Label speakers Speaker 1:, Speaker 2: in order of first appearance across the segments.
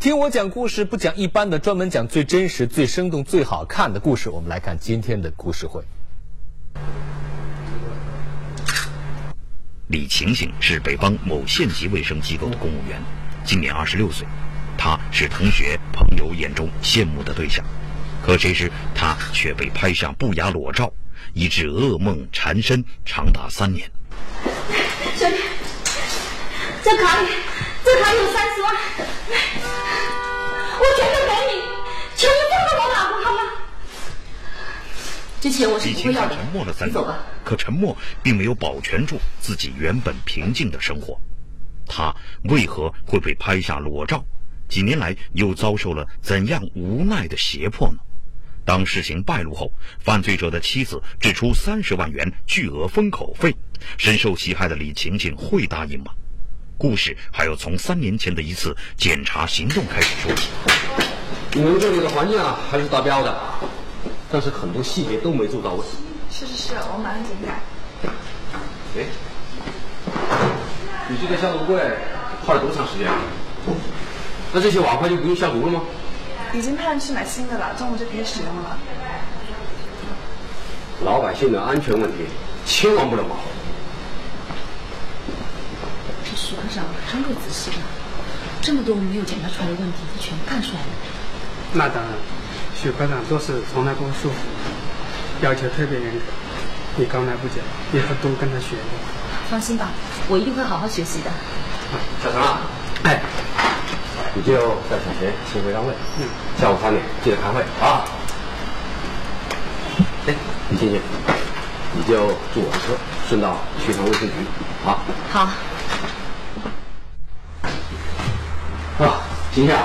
Speaker 1: 听我讲故事，不讲一般的，专门讲最真实、最生动、最好看的故事。我们来看今天的故事会。
Speaker 2: 李晴晴是北方某县级卫生机构的公务员，今年二十六岁。她是同学朋友眼中羡慕的对象，可谁知她却被拍下不雅裸照，以致噩梦缠身长达三年。
Speaker 3: 兄弟，这卡里，这卡里有三十万。我全都给你，求你放过我老公好吗？这钱我是不会要的。
Speaker 2: 沉默了三
Speaker 3: 年，
Speaker 2: 可沉默并没有保全住自己原本平静的生活。他为何会被拍下裸照？几年来又遭受了怎样无奈的胁迫呢？当事情败露后，犯罪者的妻子支出三十万元巨额封口费，深受其害的李晴晴会答应吗？故事还要从三年前的一次检查行动开始说起。
Speaker 4: 你们这里的环境啊，还是达标的，但是很多细节都没做到位。
Speaker 5: 是是是，我马上检改。
Speaker 4: 哎，你这个消毒柜坏了多长时间？那这些瓦块就不用消毒了吗？
Speaker 5: 已经派人去买新的了，中午就可以使用了。
Speaker 4: 老百姓的安全问题，千万不能马虎。
Speaker 3: 许科长真够仔细的，这么多没有检查出来的问题，他全看出来了。
Speaker 6: 那当然，许科长做事从来不疏忽，要求特别严格。你刚来不久，以后多跟他学。
Speaker 3: 放心吧，我一定会好好学习的。
Speaker 4: 小陈啊，哎，你就在小学先回单位。嗯。下午三点记得开会啊。哎，李欣欣，你就坐我的车，顺道去趟卫生局，
Speaker 3: 好。
Speaker 4: 好。婷婷，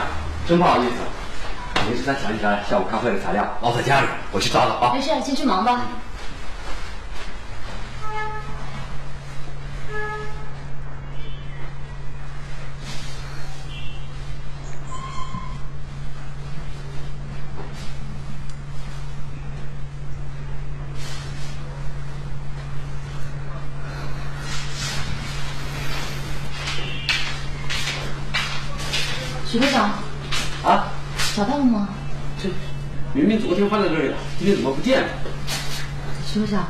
Speaker 4: 真不好意思，临时才想起来下午开会的材料落在家里，我去找找啊。
Speaker 3: 没事，先去忙吧。徐科长，
Speaker 4: 啊，
Speaker 3: 找到了吗？
Speaker 4: 这明明昨天放在这里了，今天怎么不见了？
Speaker 3: 徐科长，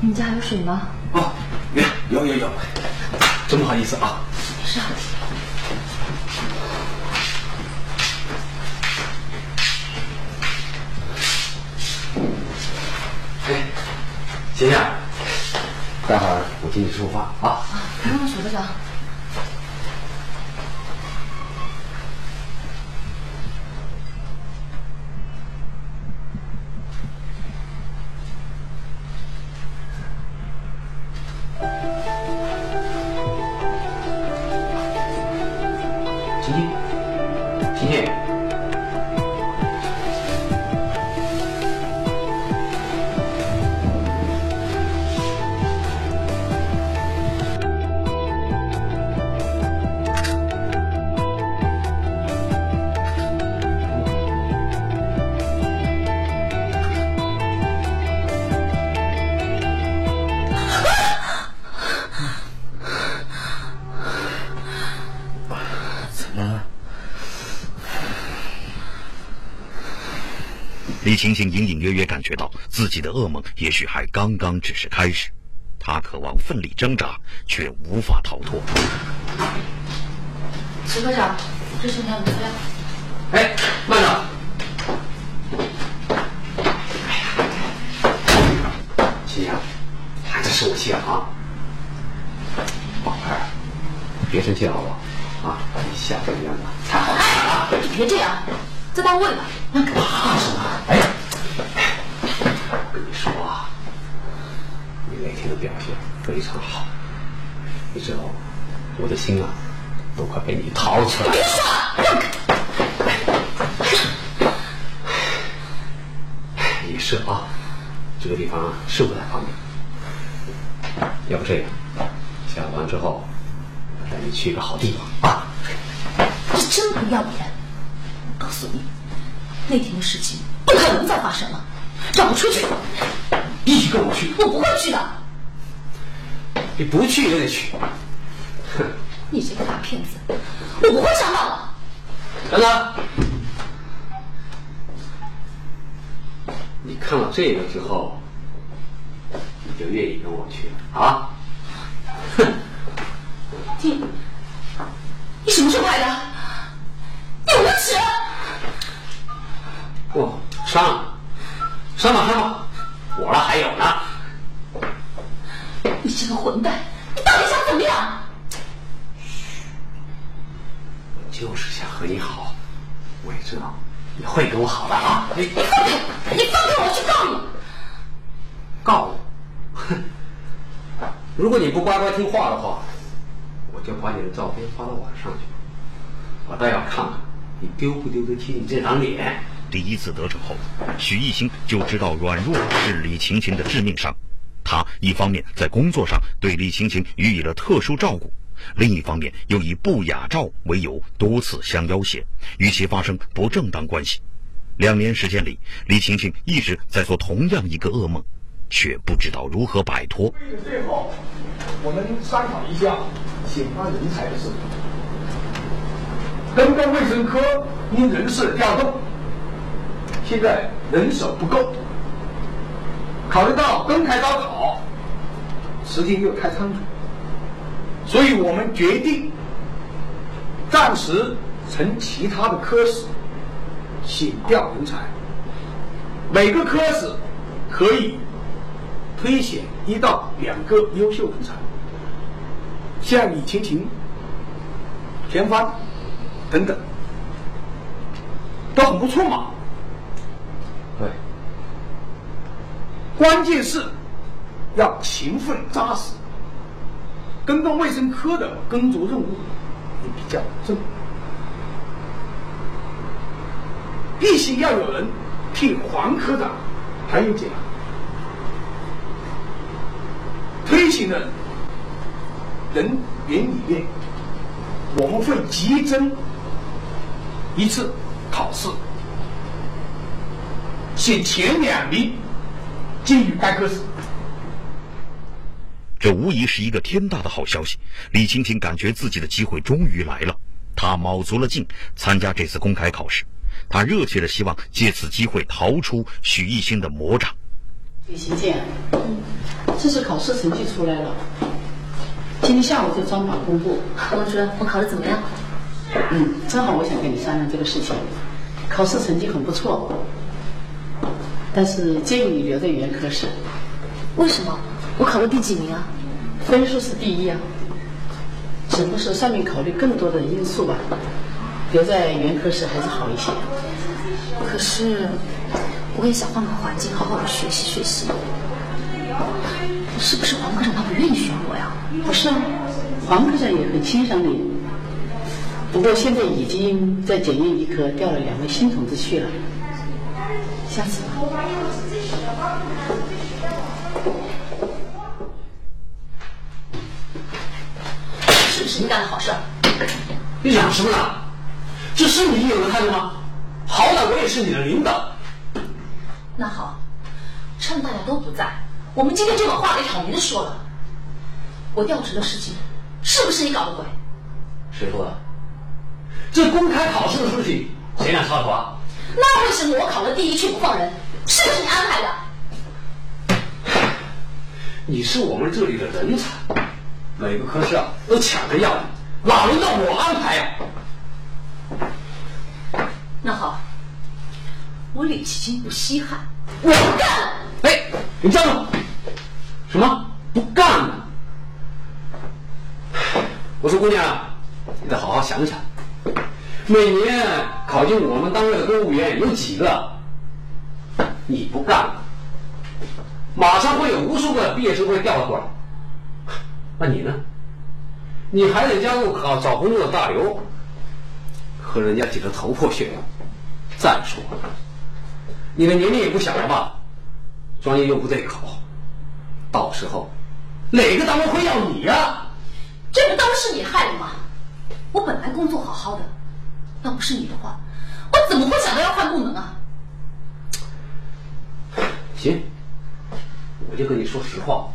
Speaker 3: 你们家还有水吗？
Speaker 4: 哦，有有有有，真不好意思啊。
Speaker 3: 没事。
Speaker 4: 哎，欣欣，待会儿我请你吃午饭啊。
Speaker 3: 啊，不用了，徐科长。
Speaker 2: 李晴晴隐隐约约感觉到自己的噩梦也许还刚刚只是开始，她渴望奋力挣扎，却无法逃脱。
Speaker 3: 石科长，这是你的资料。
Speaker 4: 哎，慢着！哎呀，晴晴，还是受我气了啊！宝贝儿，别生气了好不好？啊，你笑这个样子太好看了。
Speaker 3: 你别这样，在单位呢。
Speaker 4: 怕什么？哎，我跟你说啊，你那天的表现非常好，你知道，我的心啊，都快被你掏出来了。也是啊，这个地方是不太方便。要不这样，下完之后，带你去一个好地方啊。
Speaker 3: 你真不要脸！我告诉你。那天的事情不可能再发生了，让我出去！
Speaker 4: 必须跟我去！
Speaker 3: 我不会去的。
Speaker 4: 你不去也得去。
Speaker 3: 哼！你这个大骗子，我不会上当的。
Speaker 4: 等等，你看了这个之后，你就愿意跟我去了啊？哼！
Speaker 3: 你，你什么时候来的？
Speaker 4: 删吧删吧，我那还有呢。
Speaker 3: 你这个混蛋，你到底想怎么样？
Speaker 4: 我就是想和你好，我也知道你会跟我好的啊。你
Speaker 3: 你放开！你放开我，我去告你！
Speaker 4: 告我？哼！如果你不乖乖听话的话，我就把你的照片发到网上去，我倒要看看你丢不丢得起你这张脸。
Speaker 2: 第一次得逞后，许艺兴就知道软弱是李晴晴的致命伤。他一方面在工作上对李晴晴予以了特殊照顾，另一方面又以不雅照为由多次相要挟，与其发生不正当关系。两年时间里，李晴晴一直在做同样一个噩梦，却不知道如何摆脱。
Speaker 7: 最后，我们商讨一下选拔人才的事情。公共卫生科因人事调动，现在人手不够。考虑到公开高考时间又太仓促，所以我们决定暂时从其他的科室选调人才。每个科室可以推选一到两个优秀人才，像李晴晴、田芳等等，都很不错嘛。关键是要勤奋扎实。公共卫生科的工作任务也比较重，必须要有人替黄科长还有讲。推行的人员里面，我们会集中一次考试，选前两名进入该科室。
Speaker 2: 这无疑是一个天大的好消息。李青青感觉自己的机会终于来了，她卯足了劲参加这次公开考试，她热切的希望借此机会逃出许艺兴的魔掌。
Speaker 8: 李晴晴，这次考试成绩出来了，今天下午就专榜公布。
Speaker 3: 王主任，我考的怎么样？
Speaker 8: 嗯，正好我想跟你商量这个事情。考试成绩很不错，但是建议你留在原科室。
Speaker 3: 为什么？我考了第几名啊？
Speaker 8: 分数是第一啊，只不过是上面考虑更多的因素吧。留在原科室还是好一些。
Speaker 3: 可是，我也想换个环境，好好的学习学习。是不是黄科长他不愿意选我呀？
Speaker 8: 不是啊，黄科长也很欣赏你。不过现在已经在检验一科调了两位新同志去了，下次吧。
Speaker 3: 是不是你干的好事儿？
Speaker 4: 你嚷什么呢？这是你有的看的吗？好歹我也是你的领导。
Speaker 3: 那好，趁大家都不在，我们今天就把话给挑明说了。我调职的事情，是不是你搞的鬼？
Speaker 4: 谁说的？这公开考试的事情，谁敢插手啊？
Speaker 3: 那为什么我考了第一却不放人？是不是你安排的？
Speaker 4: 你是我们这里的人才，每个科室啊都抢着要你，哪轮到我安排呀、
Speaker 3: 那好，我李奇金不稀罕，我不干了。
Speaker 4: 哎，你站住！什么不干了？我说姑娘，你得好好想想，每年考进我们单位的公务员有几个？你不干了，马上会有无数个毕业生会调过来。那你呢？你还得加入考找工作的大流，和人家挤得头破血流。再说了，你的年龄也不小了吧？专业又不对口，到时候哪个单位会要你呀、
Speaker 3: 这不都是你害的吗？我本来工作好好的，要不是你的话，我怎么会想到要换部门啊？
Speaker 4: 行，我就跟你说实话，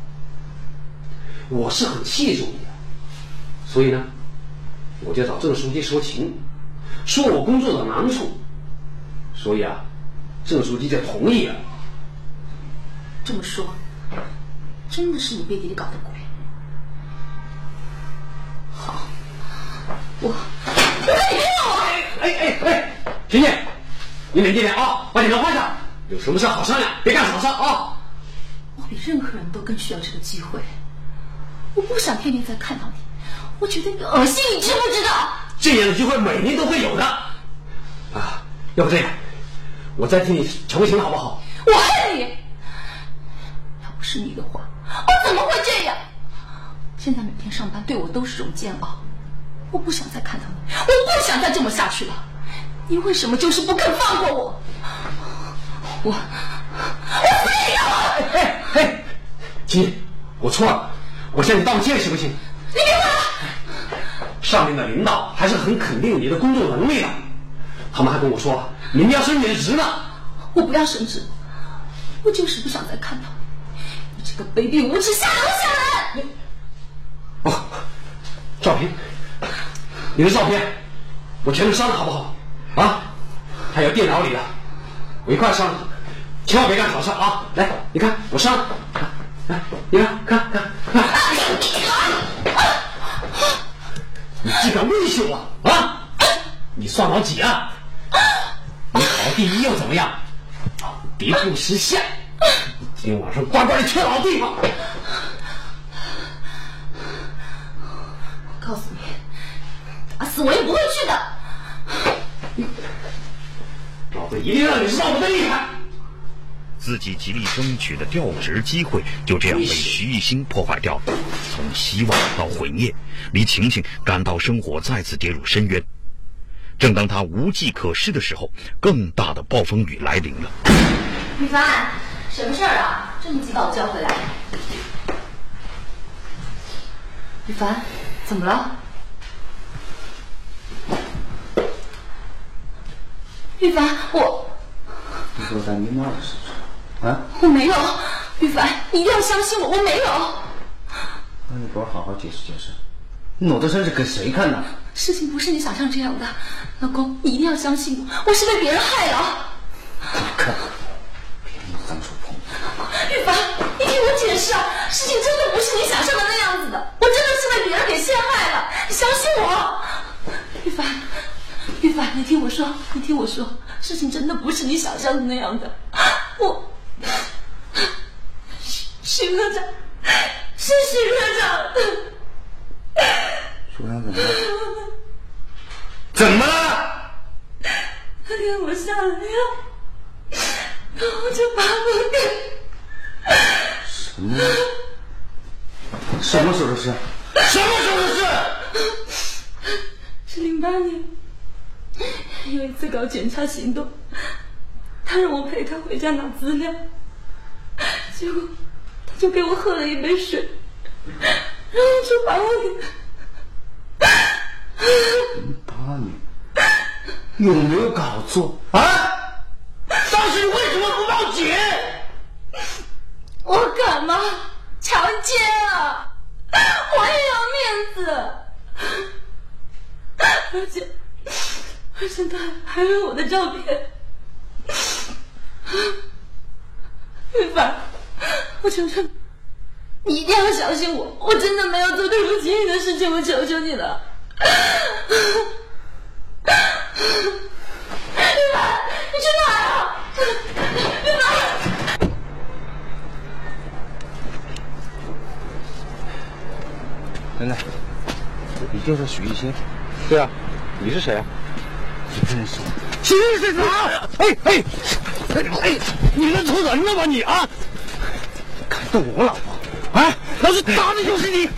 Speaker 4: 我是很器重你的，所以呢，我就找郑书记说情，说我工作的难处，所以啊，郑书记就同意了。
Speaker 3: 这么说，真的是你背地里搞的鬼？好，我我你别闹啊！
Speaker 4: 哎哎哎，婷婷，你冷静点啊，把你们换上，有什么事好商量，别干傻事啊。
Speaker 3: 我比任何人都更需要这个机会，我不想天天再看到你，我觉得你恶心，你知不知道？
Speaker 4: 这样的机会每年都会有的。啊，要不这样，我再替你求情好不好？
Speaker 3: 我恨你！要不是你的话，我怎么会这样？现在每天上班对我都是种煎熬，我不想再看到你，我不想再这么下去了。你为什么就是不肯放过我？我我非要！
Speaker 4: 哎哎，亲，我错了，我向你道歉行不行？
Speaker 3: 你别过来！
Speaker 4: 上面的领导还是很肯定你的工作能力的，他们还跟我说明年要升你的职呢。
Speaker 3: 我不要升职，我就是不想再看到你，你这个卑鄙无耻下流下人！
Speaker 4: 哦，照片，你的照片，我全都删了好不好？啊，还有电脑里的，我一块删了，千万别干傻事啊！来，你看我删了，来，你看，看看看。你竟敢威胁我啊！你算老几啊？你考了第一又怎么样？别不识相！今天晚上乖乖的去老地方。
Speaker 3: 我告诉你，打死我也不会去的。
Speaker 4: 老子一定让你知道我的厉害！
Speaker 2: 自己极力争取的调职机会就这样被徐艺兴破坏掉了，从希望到毁灭，李晴晴感到生活再次跌入深渊。正当她无计可施的时候，更大的暴风雨来临了。
Speaker 3: 雨凡，什么事儿啊？这么急把我叫回来？雨凡，怎么了？雨凡，我
Speaker 9: 你说咱你妈的事情啊？
Speaker 3: 我没有，玉凡，你一定要相信我，我没有。
Speaker 9: 那你给我好好解释解释，你裸着身是给谁看的？
Speaker 3: 事情不是你想象这样的，老公，你一定要相信我，我是被别人害了。
Speaker 9: 你看，别你脏手碰。
Speaker 3: 玉凡，你听我解释啊，事情真的不是你想象的那样子的，我真的是被别人给陷害了，你相信我。玉凡，玉凡，你听我说，你听我说，事情真的不是你想象的那样的，我，徐徐科长，是徐科长。
Speaker 9: 怎么了？
Speaker 4: 怎么了？
Speaker 3: 他给我下了药，然后就把我给……
Speaker 9: 什么？什么时候的事？
Speaker 4: 什么时候的事？
Speaker 3: 是零八年，有一次搞检查行动，他让我陪他回家拿资料，结果他就给我喝了一杯水，然后就把我给……
Speaker 9: 把你有没有搞错啊？
Speaker 4: 当时你为什么不报警？
Speaker 3: 我敢吗强奸啊？我也要面子，而且而且他还有我的照片。玉凡，我求求你，你一定要相信我，我真的没有做对不起你的事情，我求求你了。玉凡，你去哪儿啊？玉凡。
Speaker 9: 奶奶，你就是许艺兴？
Speaker 4: 对啊，你是谁啊？
Speaker 9: 你认识
Speaker 4: 是谁啊？哎哎哎！你认错人了吧你啊？
Speaker 9: 敢动我老婆？
Speaker 4: 啊！老子打的就是你！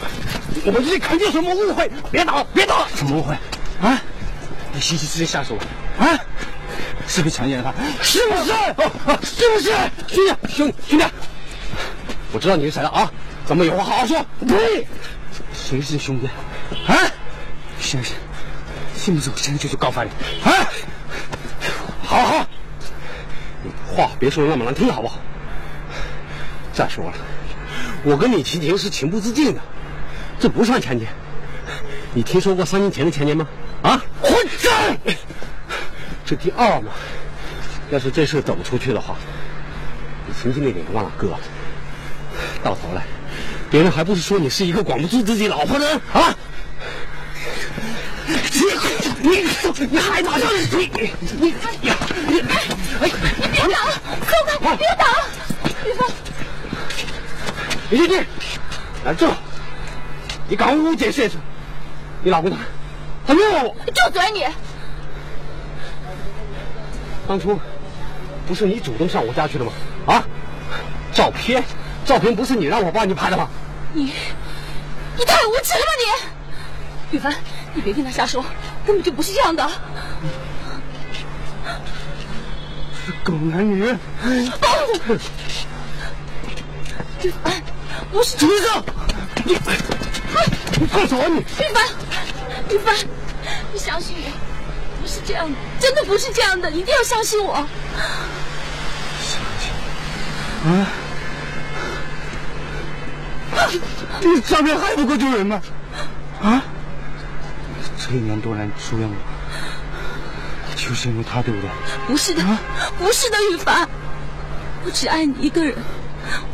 Speaker 4: 我们这里肯定有什么误会，别打了别打了！
Speaker 9: 什么误会？
Speaker 4: 啊！
Speaker 9: 你心机直接下手
Speaker 4: 啊！
Speaker 9: 是不是强奸了她？
Speaker 4: 是不是？啊是不是？兄弟兄兄弟，我知道你是谁了啊！咱们有话好好说。对，
Speaker 9: 谁是兄弟？
Speaker 4: 啊！
Speaker 9: 先生，信不信我现在就去告发你？
Speaker 4: 啊！好好，你话别说的那么难听，好不好？再说了，我跟你晴晴是情不自禁的，这不算强奸。你听说过三年前的强奸吗？啊！混账！这第二嘛，要是这事走不出去的话，你轻轻那点忘了哥，到头来，别人还不是说你是一个管不住自己老婆的人啊？你你你还打算你你你呀！哎，
Speaker 3: 你别打了，走开，别打了，玉芬。
Speaker 4: 李学弟，来这，你赶快给我解释解释，你老公他他冤枉我。
Speaker 3: 就嘴你！
Speaker 4: 当初不是你主动上我家去的吗？啊，照片，照片不是你让我帮你拍的吗？
Speaker 3: 你，你太无耻了吧你！雨凡，你别听他瞎说，根本就不是这样的。
Speaker 4: 狗男女！
Speaker 3: 雨凡，不是。
Speaker 4: 住手！你，你放手啊你！
Speaker 3: 玉凡，玉凡，你相信我，不是这样的，真的不是这样的，一定要相信我。
Speaker 4: 啊！你照片还不够丢人吗？啊！这一年多来疏远我，就是因为他，对不对？
Speaker 3: 不是的，不是的，雨凡，我只爱你一个人，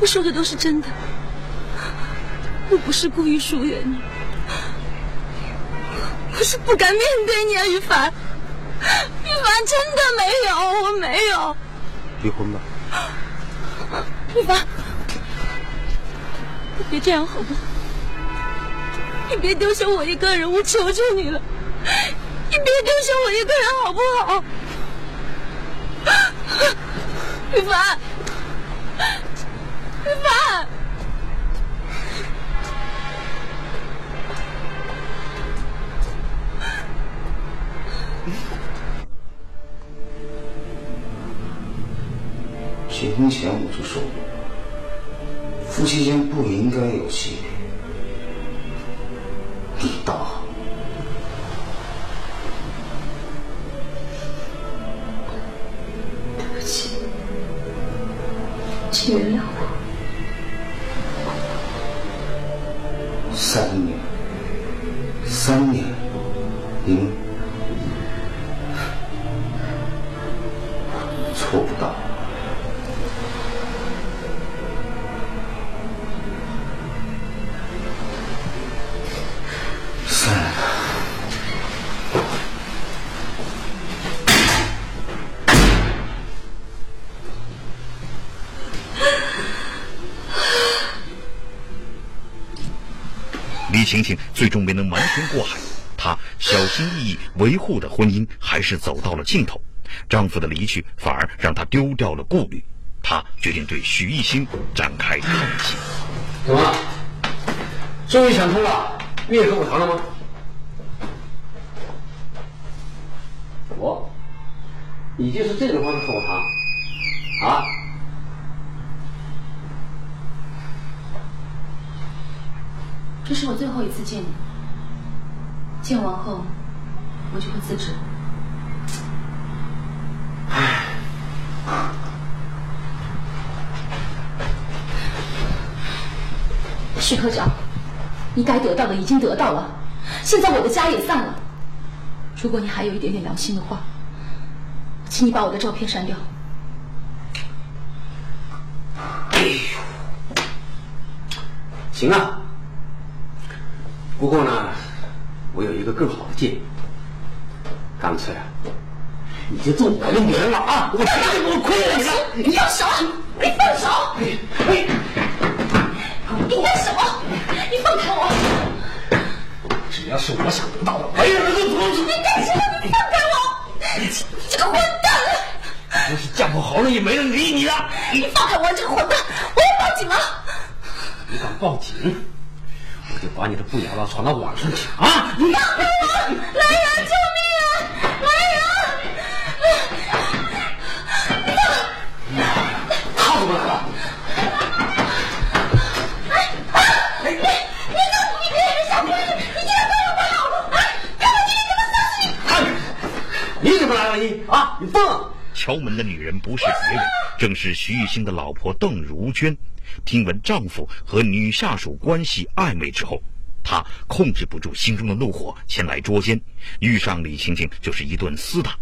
Speaker 3: 我说的都是真的，我不是故意疏远你，我是不敢面对你啊，雨凡，雨凡真的没有，我没有。
Speaker 4: 离婚吧。
Speaker 3: 雨凡，你别这样好不好？你别丢下我一个人，我求求你了，你别丢下我一个人好不好？雨凡，雨凡，
Speaker 2: 李晴晴最终没能瞒天过海，她小心翼翼维护的婚姻还是走到了尽头。丈夫的离去反而让她丢掉了顾虑，她决定对徐艺兴展开抗击。
Speaker 4: 怎么了？终于想通了，你也和我谈了吗？我，你就是这种方式和我谈，啊？
Speaker 3: 这是我最后一次见你，见完后我就会辞职。许科长，你该得到的已经得到了，现在我的家也散了。如果你还有一点点良心的话，请你把我的照片删掉。
Speaker 4: 哎呦，行啊。不过呢，我有一个更好的建议，干脆啊，你就做我的女人了啊！我绝对不会亏了你的。
Speaker 3: 你放手！你放手！
Speaker 4: 哎，
Speaker 3: 你干什么？你放开我！
Speaker 4: 只要是我想得到的，没人能够阻止。
Speaker 3: 你干什么？你放开我！你这个混蛋！
Speaker 4: 要是嫁破好了，也没人理你了。
Speaker 3: 你放开我，这个混蛋！我要报警了！
Speaker 4: 你敢报警，我就把你的不雅照传到网上去啊！
Speaker 3: 放开我！来人，救命啊！来人！
Speaker 4: 他怎么来了？
Speaker 3: 你你个你别人小闺女，你竟然对我不好！哎，看我今天怎么收拾你！
Speaker 4: 看，你怎么来了你啊？你疯了！
Speaker 2: 敲门的女人不是别人，正是徐玉兴的老婆邓如娟。听闻丈夫和女下属关系暧昧之后，她控制不住心中的怒火，前来捉奸，遇上李晴晴就是一顿厮打。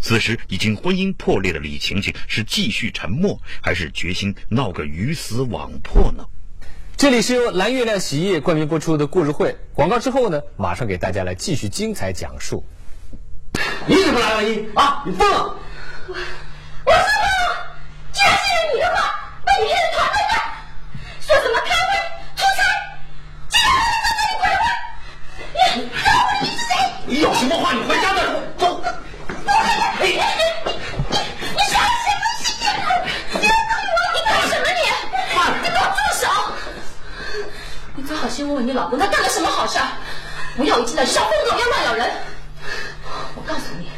Speaker 2: 此时已经婚姻破裂的李晴晴是继续沉默，还是决心闹个鱼死网破呢？
Speaker 1: 这里是由蓝月亮洗衣液冠名播出的故事会。广告之后呢，马上给大家来继续精彩讲述。
Speaker 4: 你怎么来了你啊？你疯了？
Speaker 10: 我我是疯了！居然信了你的话，把你说什么开会、出差，竟然还能在这里鬼混！你告诉我你是谁？
Speaker 4: 你有什么话你回家再说。走。
Speaker 10: 哎，你你你想什么事情？你要对我？你干什么你？你给我住手！你最好先问问你老公，他干了什么好事儿？不要一进来就像疯狗一样乱咬人！我告诉你，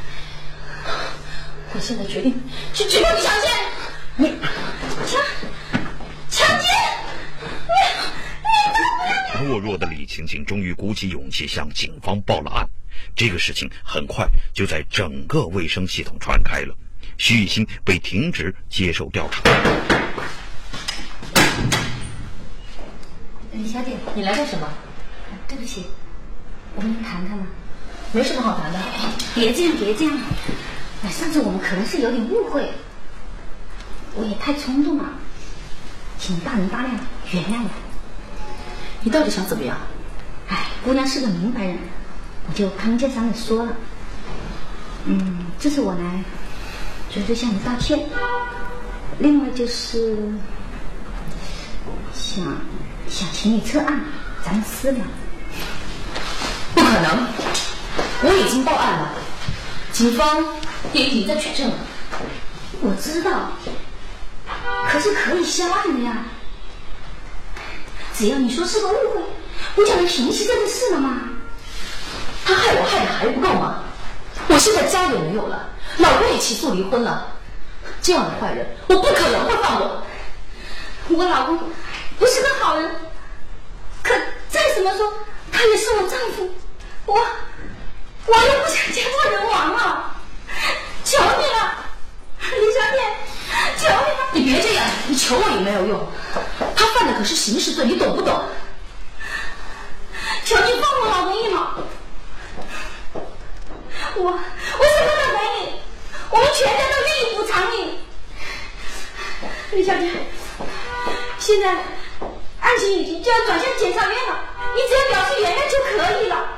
Speaker 10: 我现在决定去举报你强奸！你强强奸！你你
Speaker 2: 懦弱的李晴晴终于鼓起勇气向警方报了案。这个事情很快就在整个卫生系统传开了，徐雨欣被停职接受调查。
Speaker 10: 李小姐，你来干什么？对不起，我跟你谈谈吧？没什么好谈的。别这样，别这样。哎，上次我们可能是有点误会，我也太冲动了，请你大人大量原谅我。
Speaker 3: 你到底想怎么样？
Speaker 10: 哎，姑娘是个明白人，我就开门见山的说了。嗯，这次我来，主要是向你道歉。另外就是想想请你撤案，咱们私了。
Speaker 3: 不可能，我已经报案了，警方也已经在取证了。
Speaker 10: 我知道，可是可以销案的呀。只要你说是个误会，不就能平息这个事了吗？
Speaker 3: 他害我害的还不够吗？我现在家也没有了，老公也起诉离婚了，这样的坏人我不可能会放过。
Speaker 10: 我老公不是个好人，可再怎么说，他也是我丈夫，我我又不想家破人亡啊！求你了，求你了！
Speaker 3: 你别这样，你求我也没有用。他犯的可是刑事罪，你懂不懂？
Speaker 10: 求你放我老公一马！我我什么都给你，我们全家都愿意补偿你。李小姐，现在案情已经就要转向检察院了，你只要表示原谅就可以了。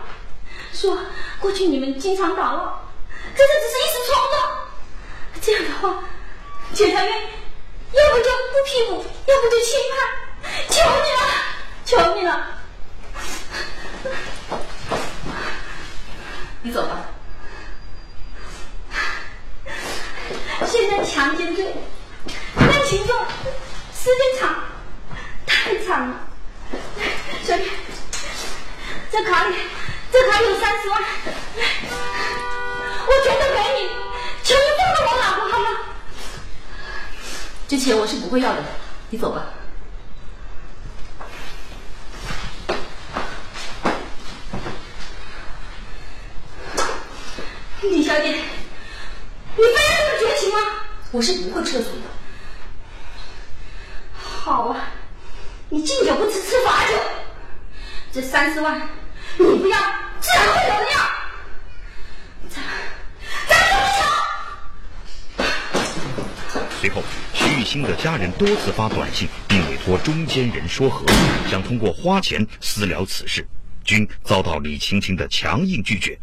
Speaker 10: 说过去你们经常打闹，可是只是一时冲动。检察院要不就不批捕，要不就轻判。求你了，求你了！
Speaker 3: 你走吧。
Speaker 10: 现在强奸罪量刑重，时间长，太长了。小姐，这卡里，这卡里有三十万，我全都给你，
Speaker 3: 这钱我是不会要的，你走吧。
Speaker 10: 李小姐，你非要这么绝情吗？
Speaker 3: 我是不会撤诉的。
Speaker 10: 好啊，你敬酒不吃吃罚酒，这三十万你不要，自然会有人要。咱咱怎么
Speaker 2: 随后，徐玉兴的家人多次发短信，并委托中间人说和，想通过花钱私了此事，均遭到李晴晴的强硬拒绝。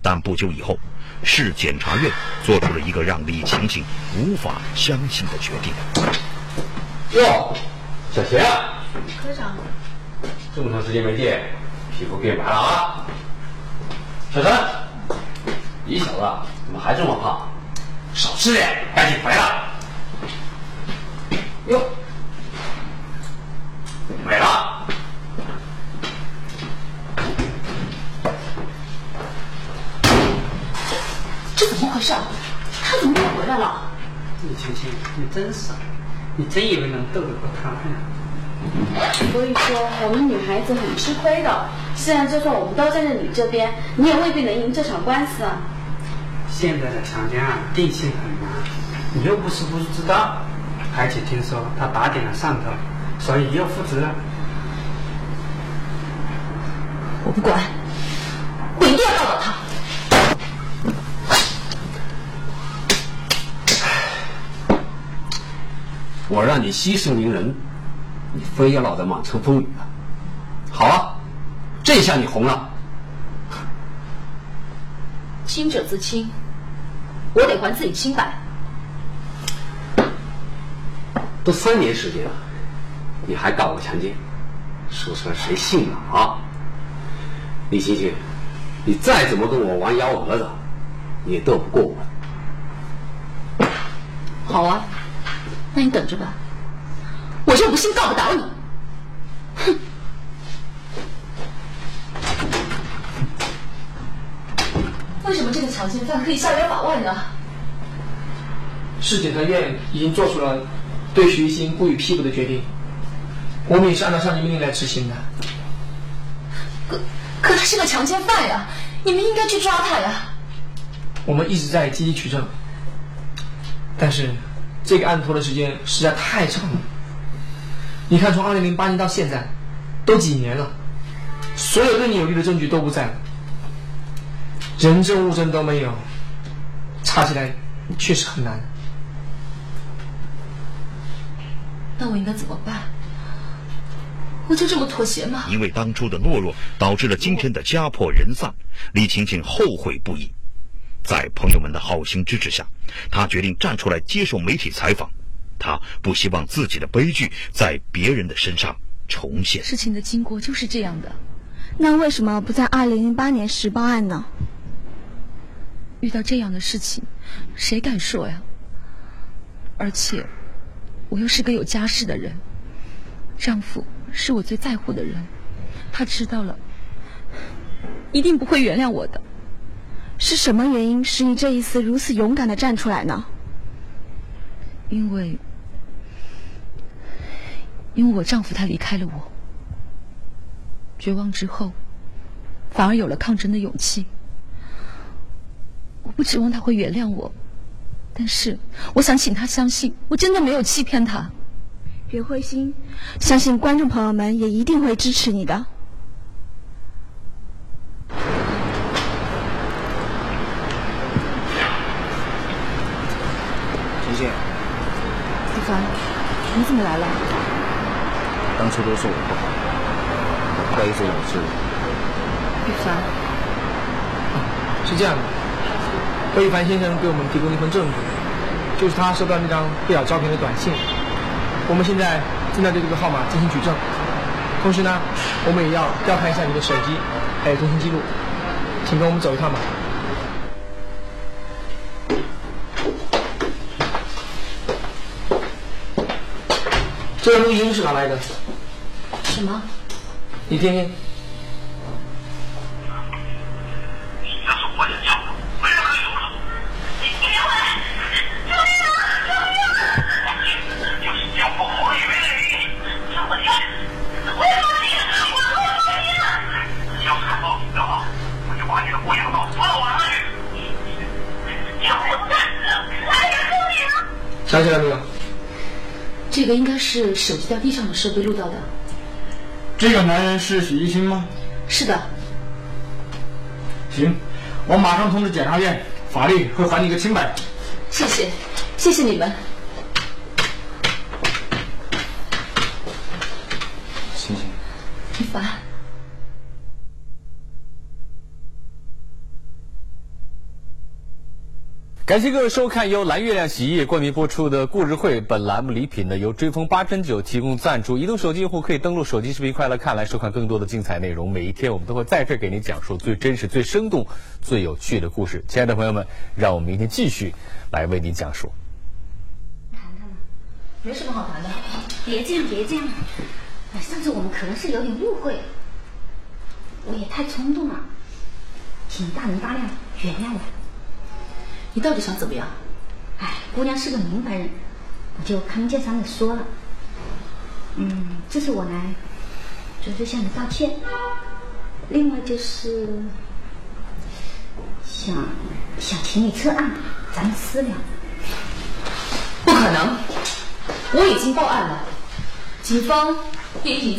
Speaker 2: 但不久以后，市检察院做出了一个让李晴晴无法相信的决定。
Speaker 4: 哟，小贤啊，
Speaker 11: 科长，
Speaker 4: 这么长时间没见，皮肤变白了啊！小陈，你小子怎么还这么胖？少吃点，赶紧回来。哟，没了。
Speaker 3: 这怎么回事？他怎么又回来了？
Speaker 6: 李晴晴，你真傻，你真以为能斗得过他们？
Speaker 12: 所以说，我们女孩子很吃亏的。虽然就算我们都站在你这边，你也未必能赢这场官司啊。
Speaker 6: 现在的强奸案定性很难，你又不是不知道，而且听说他打点了上头，所以又复职了。
Speaker 3: 我不管，我
Speaker 4: 让你息事宁人，你非要闹得满城风雨啊！好啊，这下你红了。
Speaker 3: 清者自清，我得还自己清白。
Speaker 4: 都三年时间了，你还告我强奸，说出来谁信啊？啊！李青青，你再怎么跟我玩幺蛾子，你也斗不过我。
Speaker 3: 好啊，那你等着吧，我就不信告不倒你。哼！为什么这个强奸犯可以逍遥法外呢？
Speaker 13: 市检察院已经做出了对徐一新不予批捕的决定，我们也是按照上级命令来执行的。
Speaker 3: 可可他是个强奸犯呀，你们应该去抓他呀。
Speaker 13: 我们一直在积极取证，但是这个案拖的时间实在太长了。你看，从二零零八年到现在，都几年了，所有对你有利的证据都不在了，人证物证都没有，查起来确实很难。
Speaker 3: 那我应该怎么办？我就这么妥协吗？
Speaker 2: 因为当初的懦弱，导致了今天的家破人散，李晴晴后悔不已。在朋友们的好心支持下，她决定站出来接受媒体采访。她不希望自己的悲剧在别人的身上重现。
Speaker 14: 事情的经过就是这样的，那为什么不在二零零八年时报案呢？遇到这样的事情，谁敢说呀？而且，我又是个有家室的人，丈夫是我最在乎的人，他知道了，一定不会原谅我的。是什么原因使你这一次如此勇敢的站出来呢？因为，因为我丈夫他离开了我，绝望之后，反而有了抗争的勇气。我不指望他会原谅我，但是我想请他相信，我真的没有欺骗他。别灰心，相信观众朋友们也一定会支持你的。
Speaker 9: 晴晴，
Speaker 14: 李凡，你怎么来了？
Speaker 9: 当初都是我不好，我不该一直忍着。
Speaker 14: 李凡，
Speaker 13: 是这样的，魏一凡先生给我们提供了一份证据，就是他收到那张不雅照片的短信。我们现在正在对这个号码进行举证，同时呢，我们也要调看一下你的手机还有通信记录，请跟我们走一趟吧。这个录音是哪来的？
Speaker 3: 什么？
Speaker 13: 你听听。
Speaker 3: 个应该是手机掉地上的时候被录到的。
Speaker 15: 这个男人是许一新吗？
Speaker 3: 是的。
Speaker 15: 行，我马上通知检察院，法律会还你一个清白。
Speaker 3: 谢谢，谢谢你们。
Speaker 9: 星星，
Speaker 3: 一凡。
Speaker 1: 感谢各位收看由蓝月亮洗衣液冠名播出的故事会。本栏目礼品呢由追风八珍酒提供赞助。移动手机用户可以登录手机视频快乐看来收看更多的精彩内容。每一天我们都会在这给您讲述最真实、最生动、最有趣的故事。亲爱的朋友们，让我们明天继续来为您讲述。
Speaker 3: 谈谈吧，没什么好谈的。
Speaker 10: 别这样，别这样。上次我们可能是有点误会，我也太冲动了，请大人大量原谅我。
Speaker 3: 你到底想怎么样？
Speaker 10: 哎，姑娘是个明白人，我就开门见山的说了。嗯，这是我来主要是向你道歉，另外就是想想请你撤案，咱们私了。
Speaker 3: 不可能，我已经报案了，警方也已。